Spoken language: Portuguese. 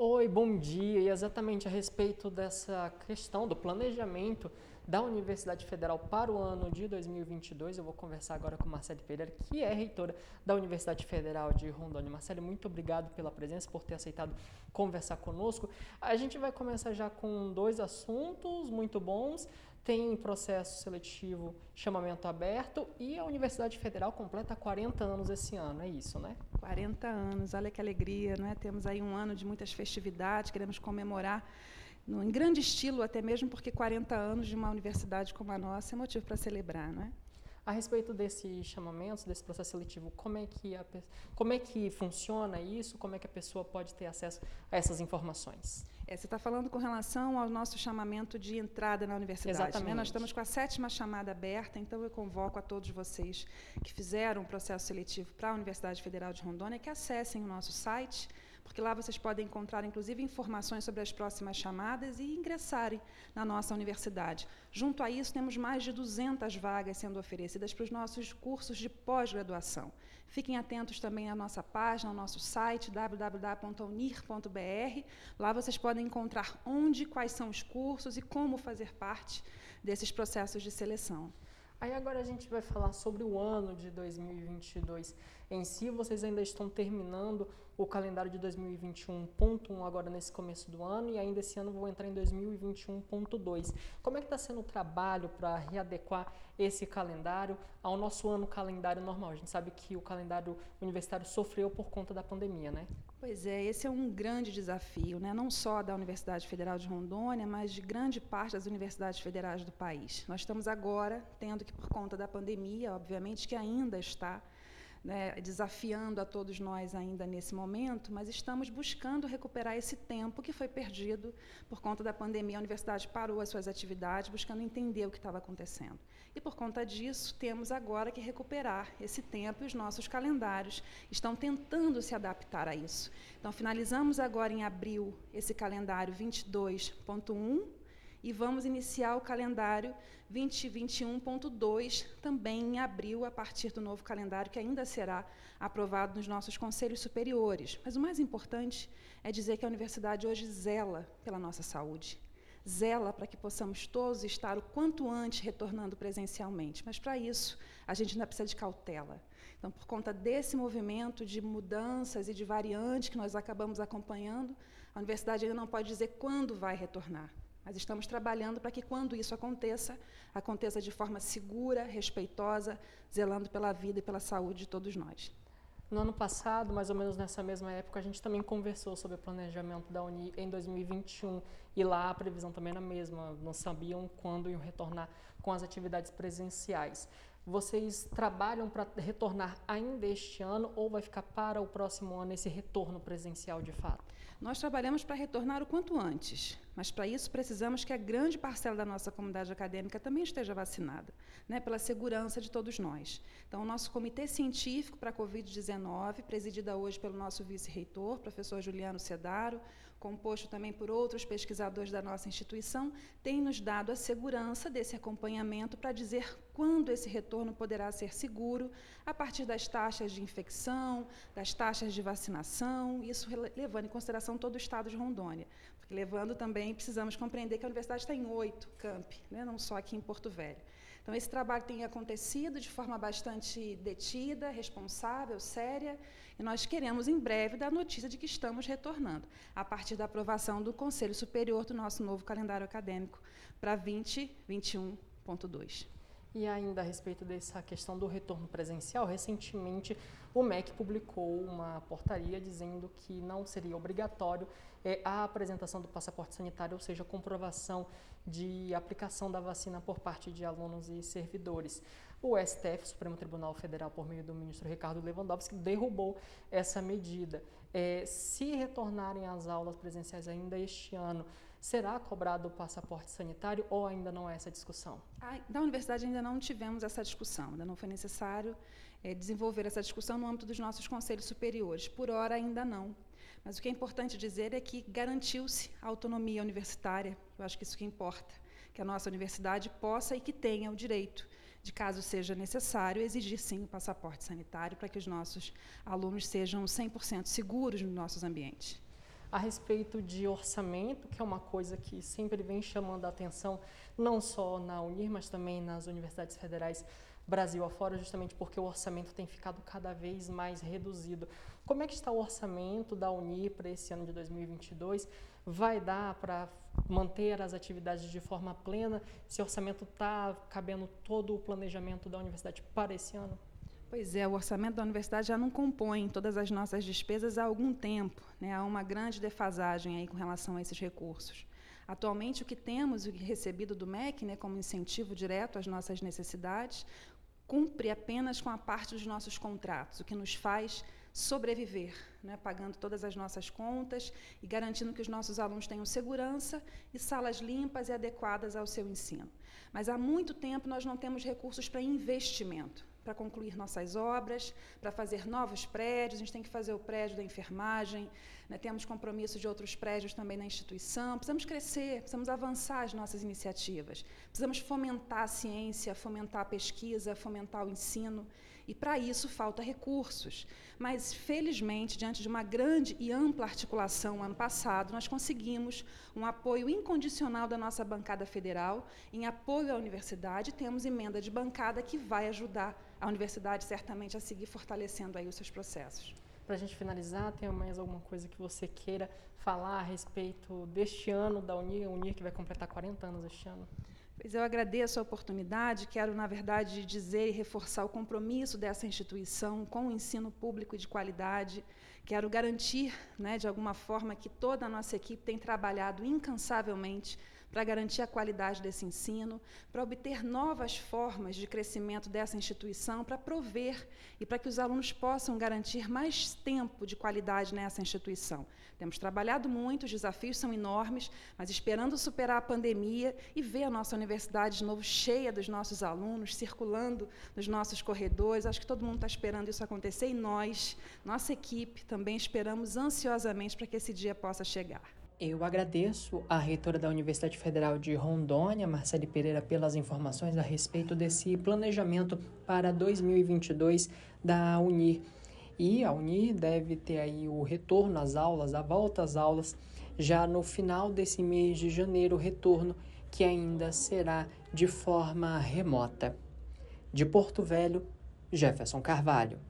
Oi, bom dia. E exatamente a respeito dessa questão do planejamento da Universidade Federal para o ano de 2022, eu vou conversar agora com Marcele Pereira, que é reitora da Universidade Federal de Rondônia. Marcele, muito obrigado pela presença, por ter aceitado conversar conosco. A gente vai começar já com dois assuntos muito bons tem processo seletivo chamamento aberto e a Universidade Federal completa 40 anos esse ano, é isso, né? 40 anos, olha que alegria, não é? Temos aí um ano de muitas festividades, queremos comemorar no, em grande estilo, até mesmo porque 40 anos de uma universidade como a nossa é motivo para celebrar, não é? A respeito desses chamamentos, desse processo seletivo, como é, que a, como é que funciona isso? Como é que a pessoa pode ter acesso a essas informações? É, você está falando com relação ao nosso chamamento de entrada na universidade. Exatamente. Né? Nós estamos com a sétima chamada aberta, então eu convoco a todos vocês que fizeram o processo seletivo para a Universidade Federal de Rondônia que acessem o nosso site porque lá vocês podem encontrar, inclusive, informações sobre as próximas chamadas e ingressarem na nossa universidade. Junto a isso, temos mais de 200 vagas sendo oferecidas para os nossos cursos de pós-graduação. Fiquem atentos também à nossa página, ao nosso site, www.unir.br. Lá vocês podem encontrar onde, quais são os cursos e como fazer parte desses processos de seleção. Aí agora a gente vai falar sobre o ano de 2022 em si. Vocês ainda estão terminando o calendário de 2021.1 agora nesse começo do ano e ainda esse ano vão entrar em 2021.2. Como é que está sendo o trabalho para readequar esse calendário ao nosso ano calendário normal? A gente sabe que o calendário universitário sofreu por conta da pandemia, né? Pois é, esse é um grande desafio, né? não só da Universidade Federal de Rondônia, mas de grande parte das universidades federais do país. Nós estamos agora tendo que, por conta da pandemia, obviamente que ainda está né, desafiando a todos nós ainda nesse momento, mas estamos buscando recuperar esse tempo que foi perdido por conta da pandemia. A universidade parou as suas atividades, buscando entender o que estava acontecendo. E por conta disso, temos agora que recuperar esse tempo e os nossos calendários estão tentando se adaptar a isso. Então, finalizamos agora em abril esse calendário 22.1 e vamos iniciar o calendário 2021.2 também em abril, a partir do novo calendário que ainda será aprovado nos nossos conselhos superiores. Mas o mais importante é dizer que a universidade hoje zela pela nossa saúde. Zela para que possamos todos estar o quanto antes retornando presencialmente. Mas para isso, a gente ainda precisa de cautela. Então, por conta desse movimento de mudanças e de variantes que nós acabamos acompanhando, a universidade ainda não pode dizer quando vai retornar. Mas estamos trabalhando para que, quando isso aconteça, aconteça de forma segura, respeitosa, zelando pela vida e pela saúde de todos nós. No ano passado, mais ou menos nessa mesma época, a gente também conversou sobre o planejamento da Uni em 2021 e lá a previsão também era a mesma, não sabiam quando iam retornar com as atividades presenciais. Vocês trabalham para retornar ainda este ano ou vai ficar para o próximo ano esse retorno presencial de fato? Nós trabalhamos para retornar o quanto antes, mas para isso precisamos que a grande parcela da nossa comunidade acadêmica também esteja vacinada, né, pela segurança de todos nós. Então, o nosso comitê científico para a Covid-19, presidida hoje pelo nosso vice-reitor, professor Juliano Cedaro, composto também por outros pesquisadores da nossa instituição, tem nos dado a segurança desse acompanhamento para dizer quando esse retorno poderá ser seguro, a partir das taxas de infecção, das taxas de vacinação, isso levando em consideração todo o estado de Rondônia. Levando também, precisamos compreender que a universidade está em oito campi, né, não só aqui em Porto Velho. Então, esse trabalho tem acontecido de forma bastante detida, responsável, séria, e nós queremos, em breve, dar notícia de que estamos retornando, a partir da aprovação do Conselho Superior do nosso novo calendário acadêmico para 2021.2. E ainda a respeito dessa questão do retorno presencial, recentemente o MEC publicou uma portaria dizendo que não seria obrigatório é, a apresentação do passaporte sanitário, ou seja, comprovação de aplicação da vacina por parte de alunos e servidores. O STF, Supremo Tribunal Federal, por meio do ministro Ricardo Lewandowski, derrubou essa medida. É, se retornarem às aulas presenciais ainda este ano, será cobrado o passaporte sanitário ou ainda não é essa discussão? Ah, da universidade ainda não tivemos essa discussão, ainda não foi necessário é, desenvolver essa discussão no âmbito dos nossos conselhos superiores. Por hora, ainda não. Mas o que é importante dizer é que garantiu-se a autonomia universitária, eu acho que isso que importa, que a nossa universidade possa e que tenha o direito de caso seja necessário, exigir sim o passaporte sanitário para que os nossos alunos sejam 100% seguros nos nossos ambientes. A respeito de orçamento, que é uma coisa que sempre vem chamando a atenção, não só na Unir, mas também nas universidades federais Brasil afora, justamente porque o orçamento tem ficado cada vez mais reduzido. Como é que está o orçamento da Unir para esse ano de 2022? Vai dar para manter as atividades de forma plena? Esse orçamento está cabendo todo o planejamento da universidade para esse ano? Pois é, o orçamento da universidade já não compõe todas as nossas despesas há algum tempo. Né? Há uma grande defasagem aí com relação a esses recursos. Atualmente, o que temos o recebido do MEC né, como incentivo direto às nossas necessidades cumpre apenas com a parte dos nossos contratos, o que nos faz sobreviver, né, pagando todas as nossas contas e garantindo que os nossos alunos tenham segurança e salas limpas e adequadas ao seu ensino. Mas há muito tempo nós não temos recursos para investimento para concluir nossas obras, para fazer novos prédios. A gente tem que fazer o prédio da enfermagem, né? temos compromisso de outros prédios também na instituição. Precisamos crescer, precisamos avançar as nossas iniciativas. Precisamos fomentar a ciência, fomentar a pesquisa, fomentar o ensino. E para isso falta recursos. Mas, felizmente, diante de uma grande e ampla articulação ano passado, nós conseguimos um apoio incondicional da nossa bancada federal em apoio à universidade. Temos emenda de bancada que vai ajudar a universidade certamente a seguir fortalecendo aí os seus processos. Para a gente finalizar, tem mais alguma coisa que você queira falar a respeito deste ano da Unir, Unir que vai completar 40 anos este ano? Pois eu agradeço a oportunidade, quero, na verdade, dizer e reforçar o compromisso dessa instituição com o ensino público de qualidade. Quero garantir, né, de alguma forma, que toda a nossa equipe tem trabalhado incansavelmente para garantir a qualidade desse ensino, para obter novas formas de crescimento dessa instituição, para prover e para que os alunos possam garantir mais tempo de qualidade nessa instituição. Temos trabalhado muito, os desafios são enormes, mas esperando superar a pandemia e ver a nossa universidade de novo cheia dos nossos alunos, circulando nos nossos corredores. Acho que todo mundo está esperando isso acontecer e nós, nossa equipe, também esperamos ansiosamente para que esse dia possa chegar. Eu agradeço à reitora da Universidade Federal de Rondônia, Marcele Pereira, pelas informações a respeito desse planejamento para 2022 da Unir. E a Unir deve ter aí o retorno às aulas, a volta às aulas, já no final desse mês de janeiro, retorno que ainda será de forma remota. De Porto Velho, Jefferson Carvalho.